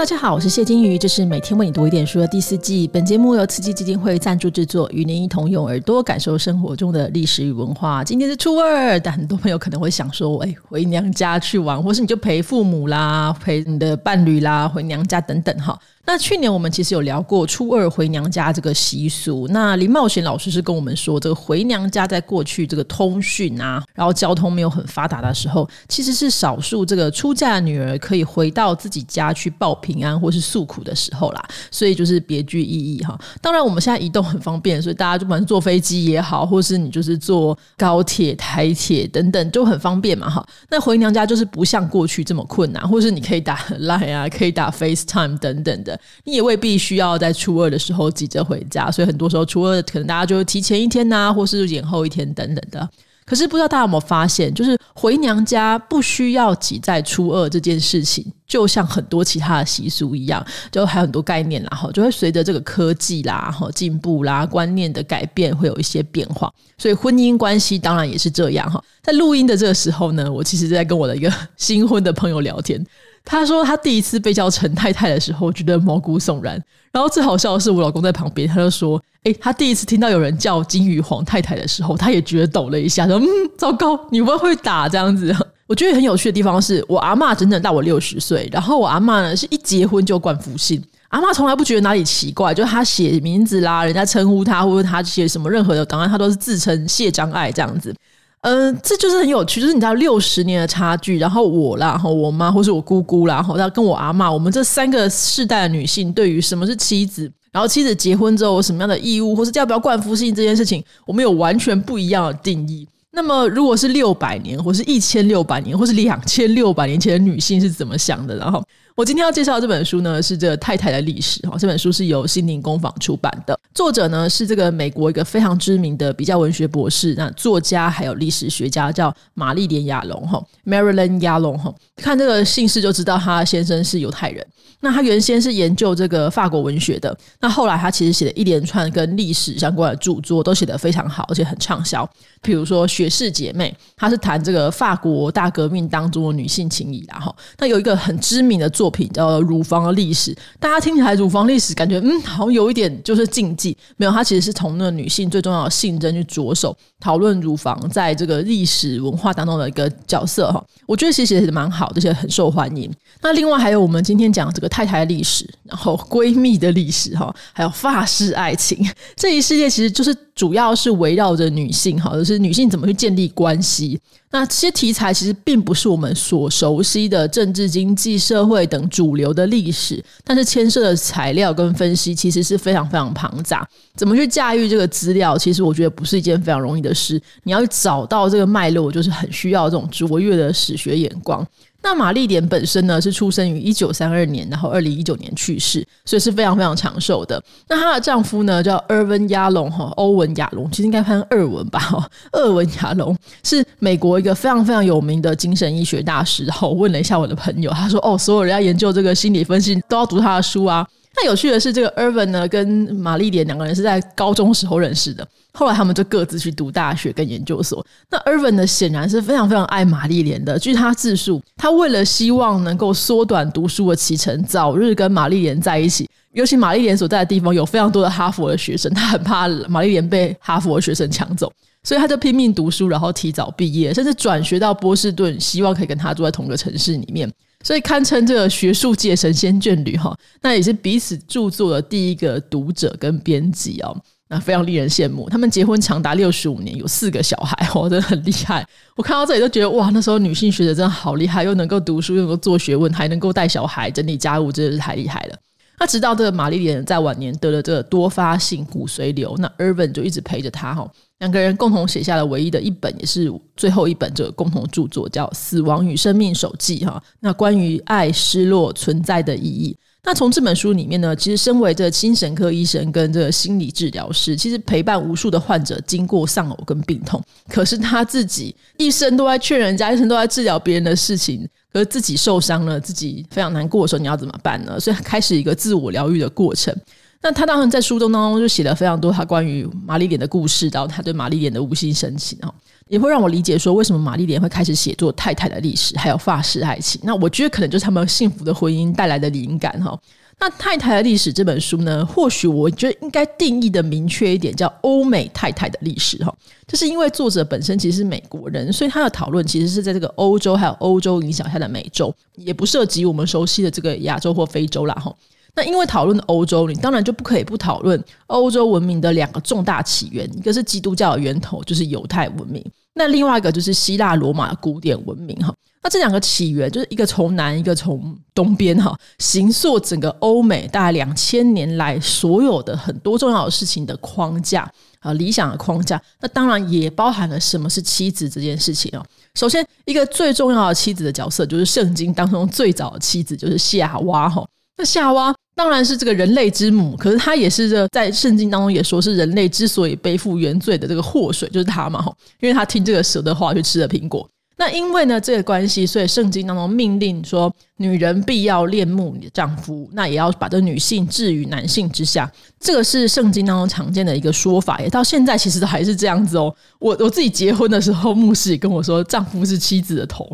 大家好，我是谢金鱼，这是每天为你读一点书的第四季。本节目由慈济基金会赞助制作，与您一同用耳朵感受生活中的历史与文化。今天是初二，但很多朋友可能会想说，哎，回娘家去玩，或是你就陪父母啦，陪你的伴侣啦，回娘家等等哈。那去年我们其实有聊过初二回娘家这个习俗。那林茂贤老师是跟我们说，这个回娘家在过去这个通讯啊，然后交通没有很发达的时候，其实是少数这个出嫁的女儿可以回到自己家去报平安或是诉苦的时候啦。所以就是别具意义哈。当然我们现在移动很方便，所以大家就不管坐飞机也好，或是你就是坐高铁、台铁等等，就很方便嘛哈。那回娘家就是不像过去这么困难，或是你可以打 Line 啊，可以打 FaceTime 等等的。你也未必需要在初二的时候急着回家，所以很多时候初二可能大家就提前一天呐，或是延后一天等等的。可是不知道大家有没有发现，就是回娘家不需要挤在初二这件事情，就像很多其他的习俗一样，就还有很多概念啦，哈，就会随着这个科技啦、哈进步啦、观念的改变，会有一些变化。所以婚姻关系当然也是这样哈。在录音的这个时候呢，我其实在跟我的一个新婚的朋友聊天。他说他第一次被叫陈太太的时候，觉得毛骨悚然。然后最好笑的是，我老公在旁边，他就说：“哎，他第一次听到有人叫金鱼皇太太的时候，他也觉得抖了一下，说：‘嗯，糟糕，你不会打这样子。’我觉得很有趣的地方是，我阿妈整整大我六十岁，然后我阿妈呢是一结婚就冠夫姓，阿妈从来不觉得哪里奇怪，就是他写名字啦，人家称呼她，或者她写什么任何的档案，她都是自称谢张爱这样子。”嗯，这就是很有趣，就是你知道六十年的差距，然后我啦，然后我妈或是我姑姑啦，然后跟我阿妈，我们这三个世代的女性，对于什么是妻子，然后妻子结婚之后有什么样的义务，或是要不要冠夫姓这件事情，我们有完全不一样的定义。那么，如果是六百年，或是一千六百年，或是两千六百年前的女性是怎么想的？然后。我今天要介绍这本书呢，是这个太太的历史哈。这本书是由心灵工坊出版的，作者呢是这个美国一个非常知名的比较文学博士，那作家还有历史学家叫玛丽莲亚龙哈，Marilyn 亚龙哈。看这个姓氏就知道他先生是犹太人。那他原先是研究这个法国文学的，那后来他其实写了一连串跟历史相关的著作，都写得非常好，而且很畅销。比如说《学士姐妹》，他是谈这个法国大革命当中的女性情谊然后那有一个很知名的作。品叫乳房的历史，大家听起来乳房历史感觉嗯，好像有一点就是禁忌。没有，它其实是从那个女性最重要的性征去着手讨论乳房在这个历史文化当中的一个角色哈。我觉得其实写的蛮好，这些很受欢迎。那另外还有我们今天讲这个太太的历史，然后闺蜜的历史哈，还有发式爱情这一系列，其实就是主要是围绕着女性哈，就是女性怎么去建立关系。那这些题材其实并不是我们所熟悉的政治、经济、社会等主流的历史，但是牵涉的材料跟分析其实是非常非常庞杂。怎么去驾驭这个资料，其实我觉得不是一件非常容易的事。你要找到这个脉络，就是很需要这种卓越的史学眼光。那玛丽莲本身呢是出生于一九三二年，然后二零一九年去世，所以是非常非常长寿的。那她的丈夫呢叫尔文亚龙哈，欧文亚龙，其实应该翻二文吧哈，二文亚龙是美国一个非常非常有名的精神医学大师。然后问了一下我的朋友，他说哦，所有人要研究这个心理分析都要读他的书啊。那有趣的是，这个 Irvin 呢跟玛丽莲两个人是在高中时候认识的，后来他们就各自去读大学跟研究所。那 Irvin 呢显然是非常非常爱玛丽莲的，据他自述，他为了希望能够缩短读书的期程，早日跟玛丽莲在一起。尤其玛丽莲所在的地方有非常多的哈佛的学生，他很怕玛丽莲被哈佛的学生抢走，所以他就拼命读书，然后提早毕业，甚至转学到波士顿，希望可以跟他住在同个城市里面。所以堪称这个学术界神仙眷侣哈，那也是彼此著作的第一个读者跟编辑哦，那非常令人羡慕。他们结婚长达六十五年，有四个小孩哦，真的很厉害。我看到这里都觉得哇，那时候女性学者真的好厉害，又能够读书，又能够做学问，还能够带小孩、整理家务，真的是太厉害了。那直到这个玛丽莲在晚年得了这个多发性骨髓瘤，那 Irvin 就一直陪着她哈。两个人共同写下了唯一的一本，也是最后一本这个共同著作，叫《死亡与生命手记》哈。那关于爱、失落、存在的意义。那从这本书里面呢，其实身为这精神科医生跟这个心理治疗师，其实陪伴无数的患者经过丧偶跟病痛。可是他自己一生都在劝人家，一生都在治疗别人的事情，可是自己受伤了，自己非常难过的时候，你要怎么办呢？所以开始一个自我疗愈的过程。那他当然在书中当中就写了非常多他关于玛丽莲的故事，然后他对玛丽莲的无心深情哈，也会让我理解说为什么玛丽莲会开始写作太太的历史，还有发式爱情。那我觉得可能就是他们幸福的婚姻带来的灵感哈。那太太的历史这本书呢，或许我觉得应该定义的明确一点，叫欧美太太的历史哈。就是因为作者本身其实是美国人，所以他的讨论其实是在这个欧洲还有欧洲影响下的美洲，也不涉及我们熟悉的这个亚洲或非洲啦哈。那因为讨论欧洲，你当然就不可以不讨论欧洲文明的两个重大起源，一个是基督教的源头，就是犹太文明；那另外一个就是希腊罗马古典文明哈。那这两个起源就是一个从南，一个从东边哈，形塑整个欧美大概两千年来所有的很多重要的事情的框架啊，理想的框架。那当然也包含了什么是妻子这件事情哦。首先，一个最重要的妻子的角色就是圣经当中最早的妻子，就是夏娃哈。那夏娃当然是这个人类之母，可是她也是这在圣经当中也说是人类之所以背负原罪的这个祸水，就是她嘛，因为她听这个蛇的话去吃了苹果。那因为呢这个关系，所以圣经当中命令说，女人必要恋慕你的丈夫，那也要把这女性置于男性之下。这个是圣经当中常见的一个说法，也到现在其实都还是这样子哦。我我自己结婚的时候，牧师也跟我说，丈夫是妻子的头。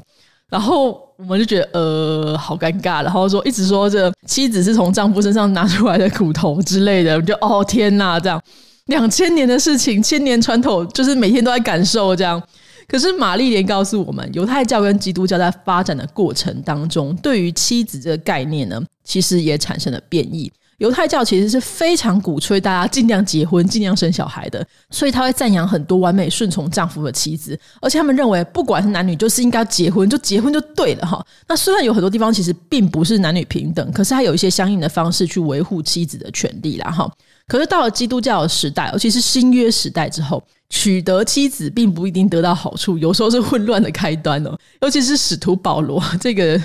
然后我们就觉得呃好尴尬，然后说一直说这妻子是从丈夫身上拿出来的骨头之类的我，就哦天哪，这样两千年的事情，千年传统，就是每天都在感受这样。可是玛丽莲告诉我们，犹太教跟基督教在发展的过程当中，对于妻子这个概念呢，其实也产生了变异。犹太教其实是非常鼓吹大家尽量结婚、尽量生小孩的，所以他会赞扬很多完美顺从丈夫的妻子，而且他们认为不管是男女，就是应该结婚，就结婚就对了哈。那虽然有很多地方其实并不是男女平等，可是他有一些相应的方式去维护妻子的权利啦哈。可是到了基督教的时代，尤其是新约时代之后，取得妻子并不一定得到好处，有时候是混乱的开端哦。尤其是使徒保罗这个。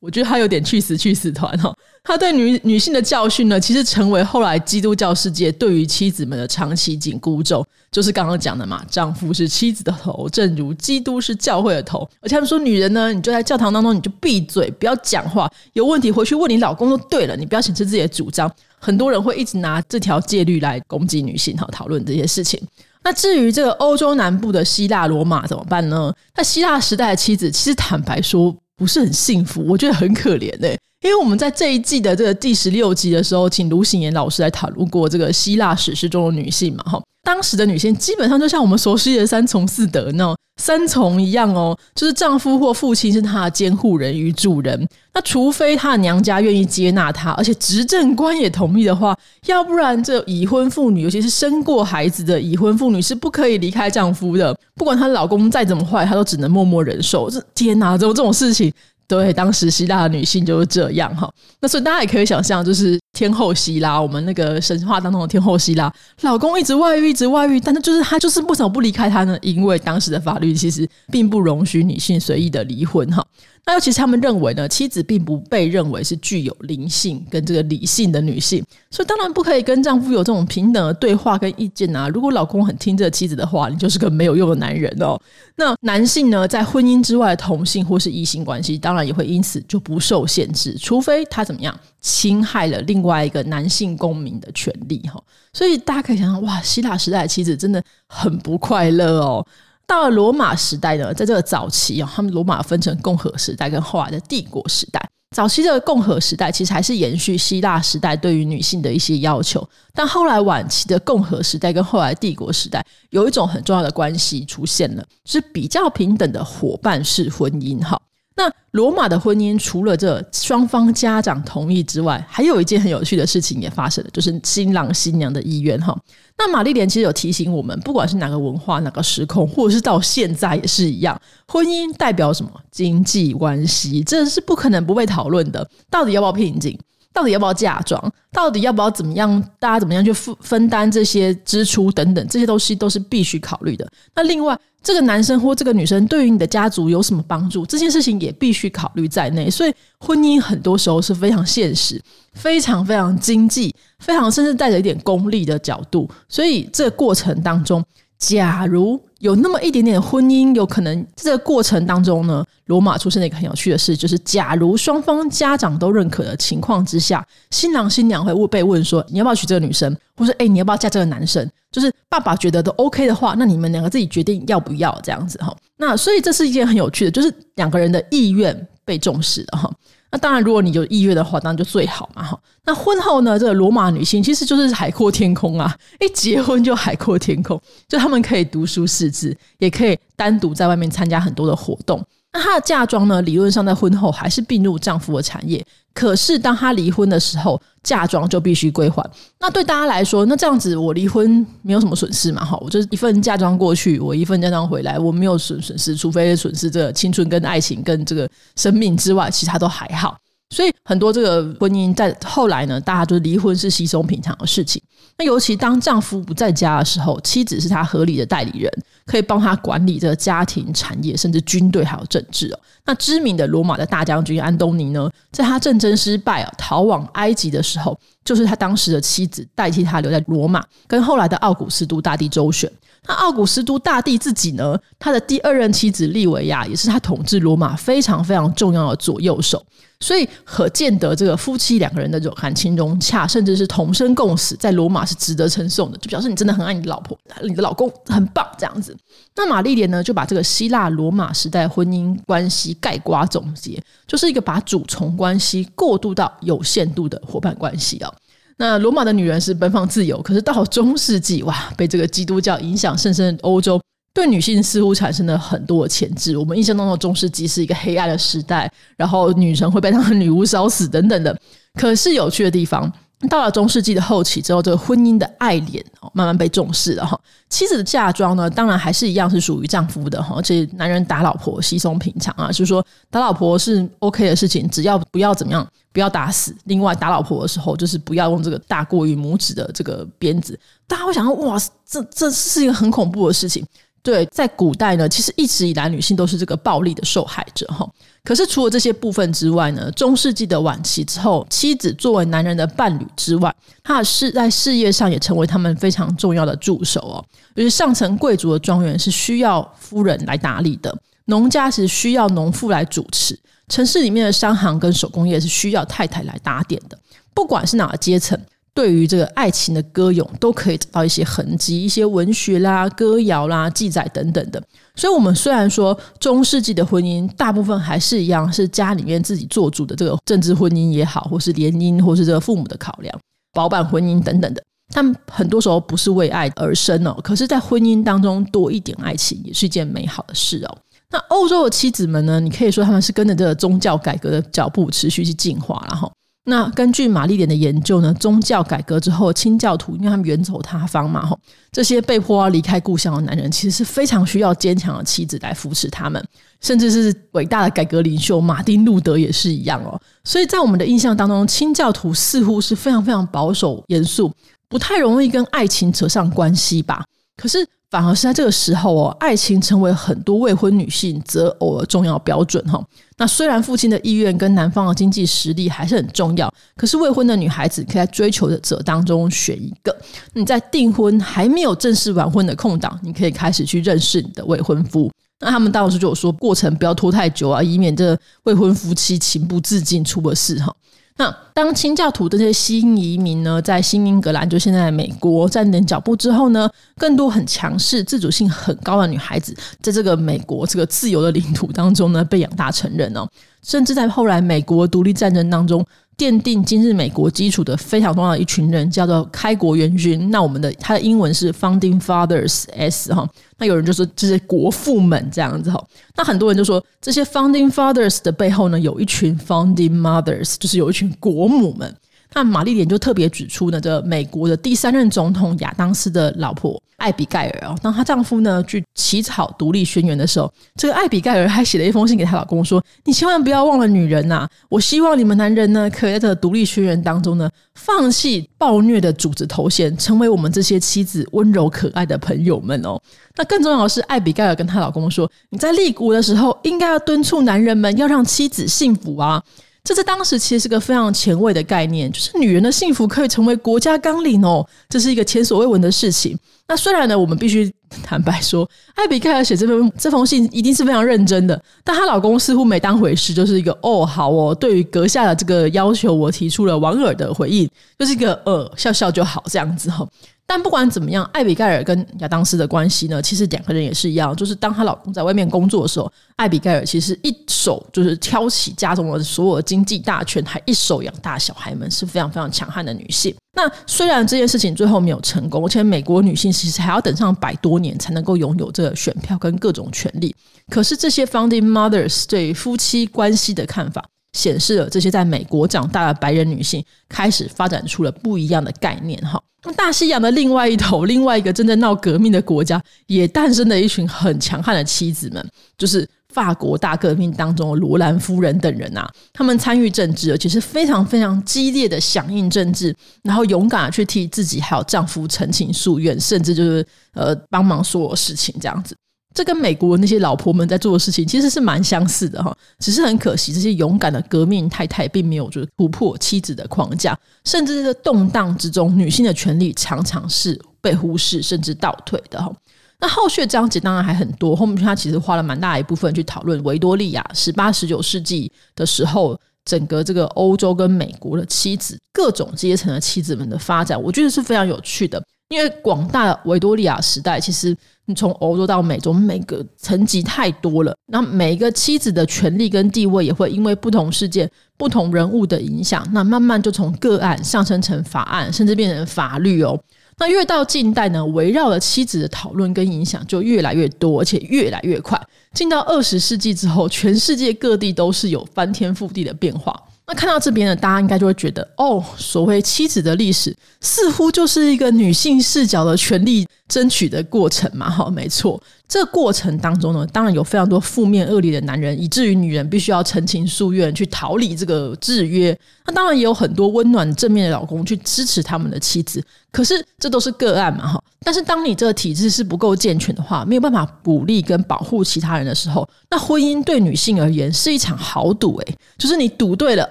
我觉得他有点去死去死团哈，他对女女性的教训呢，其实成为后来基督教世界对于妻子们的长期紧箍咒，就是刚刚讲的嘛，丈夫是妻子的头，正如基督是教会的头。而且他们说，女人呢，你就在教堂当中，你就闭嘴，不要讲话，有问题回去问你老公就对了，你不要显示自己的主张。很多人会一直拿这条戒律来攻击女性哈，讨论这些事情。那至于这个欧洲南部的希腊罗马怎么办呢？那希腊时代的妻子，其实坦白说。不是很幸福，我觉得很可怜哎，因为我们在这一季的这个第十六集的时候，请卢醒言老师来讨论过这个希腊史诗中的女性嘛，哈，当时的女性基本上就像我们熟悉的三从四德那种三重一样哦，就是丈夫或父亲是她的监护人与主人，那除非她的娘家愿意接纳她，而且执政官也同意的话，要不然这已婚妇女，尤其是生过孩子的已婚妇女是不可以离开丈夫的，不管她老公再怎么坏，她都只能默默忍受。这天哪，怎么这种事情？对，当时希腊的女性就是这样哈。那所以大家也可以想象，就是天后希拉，我们那个神话当中的天后希拉，老公一直外遇，一直外遇，但是就是她就是为什么不离开他呢？因为当时的法律其实并不容许女性随意的离婚哈。那尤其是他们认为呢，妻子并不被认为是具有灵性跟这个理性的女性，所以当然不可以跟丈夫有这种平等的对话跟意见啊。如果老公很听这个妻子的话，你就是个没有用的男人哦。那男性呢，在婚姻之外的同性或是异性关系，当然也会因此就不受限制，除非他怎么样侵害了另外一个男性公民的权利哈。所以大家可以想想，哇，希腊时代的妻子真的很不快乐哦。到了罗马时代呢，在这个早期啊，他们罗马分成共和时代跟后来的帝国时代。早期的共和时代其实还是延续希腊时代对于女性的一些要求，但后来晚期的共和时代跟后来帝国时代有一种很重要的关系出现了，是比较平等的伙伴式婚姻哈。那罗马的婚姻除了这双方家长同意之外，还有一件很有趣的事情也发生了，就是新郎新娘的意愿哈。那玛丽莲其实有提醒我们，不管是哪个文化、哪个时空，或者是到现在也是一样，婚姻代表什么经济关系，这是不可能不被讨论的。到底要不要聘金？到底要不要嫁妆？到底要不要怎么样？大家怎么样去分分担这些支出等等，这些东西？都是必须考虑的。那另外，这个男生或这个女生对于你的家族有什么帮助？这件事情也必须考虑在内。所以，婚姻很多时候是非常现实、非常非常经济、非常甚至带着一点功利的角度。所以，这个过程当中，假如有那么一点点婚姻，有可能这个过程当中呢，罗马出现了一个很有趣的事，就是假如双方家长都认可的情况之下，新郎新娘会被问说你要不要娶这个女生，或是哎你要不要嫁这个男生？就是爸爸觉得都 OK 的话，那你们两个自己决定要不要这样子哈。那所以这是一件很有趣的，就是两个人的意愿被重视的哈。那当然，如果你有意愿的话，当然就最好嘛哈。那婚后呢，这个罗马女性其实就是海阔天空啊，一结婚就海阔天空，就他们可以读书识字，也可以单独在外面参加很多的活动。那她的嫁妆呢？理论上在婚后还是并入丈夫的产业。可是当她离婚的时候，嫁妆就必须归还。那对大家来说，那这样子我离婚没有什么损失嘛？哈，我就是一份嫁妆过去，我一份嫁妆回来，我没有损损失，除非损失这个青春跟爱情跟这个生命之外，其他都还好。所以很多这个婚姻在后来呢，大家就离婚是稀松平常的事情。那尤其当丈夫不在家的时候，妻子是他合理的代理人，可以帮他管理这个家庭、产业，甚至军队还有政治哦。那知名的罗马的大将军安东尼呢，在他战争失败啊，逃往埃及的时候，就是他当时的妻子代替他留在罗马，跟后来的奥古斯都大帝周旋。那奥古斯都大帝自己呢，他的第二任妻子利维亚也是他统治罗马非常非常重要的左右手。所以可见得这个夫妻两个人的这种感情融洽，甚至是同生共死，在罗马是值得称颂的，就表示你真的很爱你的老婆，你的老公很棒这样子。那玛丽莲呢，就把这个希腊罗马时代婚姻关系概括总结，就是一个把主从关系过渡到有限度的伙伴关系啊。那罗马的女人是奔放自由，可是到中世纪哇，被这个基督教影响甚深的欧洲。对女性似乎产生了很多的潜质。我们印象当中中世纪是一个黑暗的时代，然后女神会被当成女巫烧死等等的。可是有趣的地方，到了中世纪的后期之后，这个婚姻的爱恋哦，慢慢被重视了哈。妻子的嫁妆呢，当然还是一样是属于丈夫的哈。而且男人打老婆稀松平常啊，就是说打老婆是 OK 的事情，只要不要怎么样，不要打死。另外打老婆的时候，就是不要用这个大过于拇指的这个鞭子。大家会想到，哇，这这是一个很恐怖的事情。对，在古代呢，其实一直以来女性都是这个暴力的受害者哈。可是除了这些部分之外呢，中世纪的晚期之后，妻子作为男人的伴侣之外，她的事在事业上也成为他们非常重要的助手哦。就是上层贵族的庄园是需要夫人来打理的，农家是需要农妇来主持，城市里面的商行跟手工业是需要太太来打点的。不管是哪个阶层。对于这个爱情的歌咏，都可以找到一些痕迹，一些文学啦、歌谣啦、记载等等的。所以，我们虽然说中世纪的婚姻大部分还是一样，是家里面自己做主的这个政治婚姻也好，或是联姻，或是这个父母的考量、包办婚姻等等的，但很多时候不是为爱而生哦。可是，在婚姻当中多一点爱情，也是一件美好的事哦。那欧洲的妻子们呢？你可以说他们是跟着这个宗教改革的脚步持续去进化，然后。那根据玛丽莲的研究呢，宗教改革之后，清教徒因为他们远走他方嘛，吼，这些被迫要离开故乡的男人，其实是非常需要坚强的妻子来扶持他们，甚至是伟大的改革领袖马丁路德也是一样哦。所以在我们的印象当中，清教徒似乎是非常非常保守、严肃，不太容易跟爱情扯上关系吧？可是。反而是在这个时候哦，爱情成为很多未婚女性择偶的重要标准哈。那虽然父亲的意愿跟男方的经济实力还是很重要，可是未婚的女孩子可以在追求的者当中选一个。你在订婚还没有正式完婚的空档，你可以开始去认识你的未婚夫。那他们当时就有说，过程不要拖太久啊，以免这未婚夫妻情不自禁出了事哈。那当清教徒这些新移民呢，在新英格兰，就现在美国站点脚步之后呢，更多很强势、自主性很高的女孩子，在这个美国这个自由的领土当中呢，被养大成人哦，甚至在后来美国独立战争当中。奠定今日美国基础的非常重要的一群人，叫做开国元勋。那我们的他的英文是 Founding Fathers S 哈。那有人就说这些国父们这样子哈。那很多人就说这些 Founding Fathers 的背后呢，有一群 Founding Mothers，就是有一群国母们。那玛丽莲就特别指出呢，这美国的第三任总统亚当斯的老婆艾比盖尔哦，当她丈夫呢去起草独立宣言的时候，这个艾比盖尔还写了一封信给她老公说：“你千万不要忘了女人呐！我希望你们男人呢，可以在这独立宣言当中呢，放弃暴虐的主子头衔，成为我们这些妻子温柔可爱的朋友们哦。那更重要的是，艾比盖尔跟她老公说：你在立国的时候，应该要敦促男人们要让妻子幸福啊。”这在当时其实是个非常前卫的概念，就是女人的幸福可以成为国家纲领哦，这是一个前所未闻的事情。那虽然呢，我们必须坦白说，艾比盖尔写这封这封信一定是非常认真的，但她老公似乎没当回事，就是一个哦好哦，对于阁下的这个要求，我提出了莞尔的回应，就是一个呃笑笑就好这样子哈。但不管怎么样，艾比盖尔跟亚当斯的关系呢，其实两个人也是一样，就是当她老公在外面工作的时候，艾比盖尔其实一手就是挑起家中的所有经济大权，还一手养大小孩们，是非常非常强悍的女性。那虽然这件事情最后没有成功，而且美国女性其实还要等上百多年才能够拥有这个选票跟各种权利，可是这些 founding mothers 对夫妻关系的看法。显示了这些在美国长大的白人女性开始发展出了不一样的概念。哈，大西洋的另外一头，另外一个正在闹革命的国家，也诞生了一群很强悍的妻子们，就是法国大革命当中的罗兰夫人等人啊。他们参与政治，而且是非常非常激烈的响应政治，然后勇敢的去替自己还有丈夫陈情夙愿，甚至就是呃帮忙所有事情这样子。这跟美国那些老婆们在做的事情其实是蛮相似的哈，只是很可惜，这些勇敢的革命太太并没有就是突破妻子的框架，甚至在动荡之中，女性的权利常常是被忽视甚至倒退的哈。那后续章节当然还很多，后面他其实花了蛮大一部分去讨论维多利亚十八十九世纪的时候，整个这个欧洲跟美国的妻子各种阶层的妻子们的发展，我觉得是非常有趣的。因为广大的维多利亚时代，其实你从欧洲到美洲，每个层级太多了。那每一个妻子的权利跟地位，也会因为不同事件、不同人物的影响，那慢慢就从个案上升成法案，甚至变成法律哦。那越到近代呢，围绕着妻子的讨论跟影响就越来越多，而且越来越快。进到二十世纪之后，全世界各地都是有翻天覆地的变化。那看到这边呢，大家应该就会觉得，哦，所谓妻子的历史，似乎就是一个女性视角的权利争取的过程嘛？哈，没错。这个过程当中呢，当然有非常多负面恶劣的男人，以至于女人必须要陈情诉愿去逃离这个制约。那当然也有很多温暖正面的老公去支持他们的妻子。可是这都是个案嘛？哈。但是当你这个体制是不够健全的话，没有办法鼓励跟保护其他人的时候，那婚姻对女性而言是一场豪赌。诶，就是你赌对了，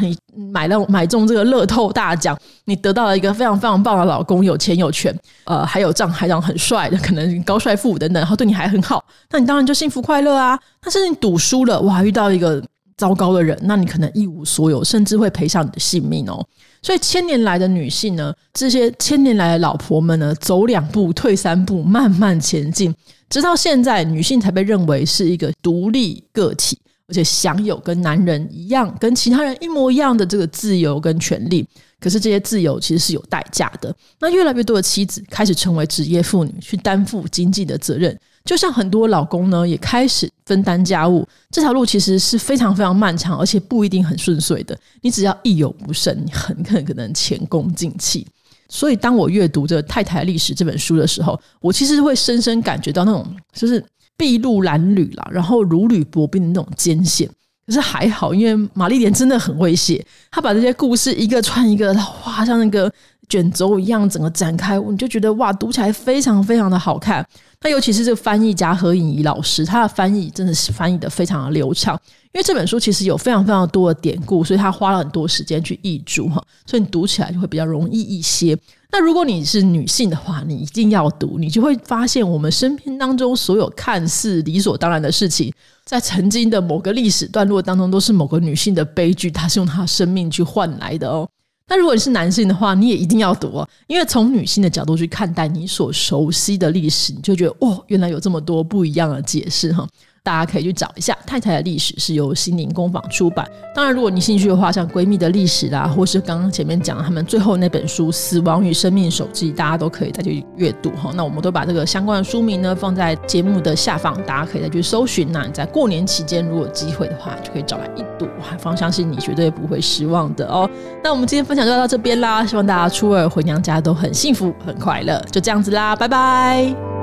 你买了买中这个乐透大奖，你得到了一个非常非常棒的老公，有钱有权，呃，还有丈还长很帅的，可能高帅富等等，然后对你还。很好，那你当然就幸福快乐啊。但是你赌输了，哇，遇到一个糟糕的人，那你可能一无所有，甚至会赔上你的性命哦。所以千年来的女性呢，这些千年来的老婆们呢，走两步退三步，慢慢前进，直到现在，女性才被认为是一个独立个体，而且享有跟男人一样、跟其他人一模一样的这个自由跟权利。可是这些自由其实是有代价的。那越来越多的妻子开始成为职业妇女，去担负经济的责任。就像很多老公呢，也开始分担家务，这条路其实是非常非常漫长，而且不一定很顺遂的。你只要一有不慎，你很可能前功尽弃。所以，当我阅读这《太太历史》这本书的时候，我其实会深深感觉到那种就是筚路蓝缕啦，然后如履薄冰的那种艰险。可是还好，因为玛丽莲真的很会写，她把这些故事一个串一个，画像那个卷轴一样，整个展开，你就觉得哇，读起来非常非常的好看。那尤其是这个翻译家何颖仪老师，他的翻译真的是翻译的非常的流畅。因为这本书其实有非常非常多的典故，所以他花了很多时间去译注哈，所以你读起来就会比较容易一些。那如果你是女性的话，你一定要读，你就会发现我们身边当中所有看似理所当然的事情，在曾经的某个历史段落当中，都是某个女性的悲剧，她是用她的生命去换来的哦。那如果你是男性的话，你也一定要读哦，因为从女性的角度去看待你所熟悉的历史，你就觉得哦，原来有这么多不一样的解释哈。大家可以去找一下《太太的历史》，是由心灵工坊出版。当然，如果你兴趣的话，像闺蜜的历史啦，或是刚刚前面讲他们最后那本书《死亡与生命手记》，大家都可以再去阅读哈。那我们都把这个相关的书名呢放在节目的下方，大家可以再去搜寻。那你在过年期间如果机会的话，就可以找来一读。海方相信你绝对不会失望的哦。那我们今天分享就到这边啦，希望大家初二回娘家都很幸福、很快乐。就这样子啦，拜拜。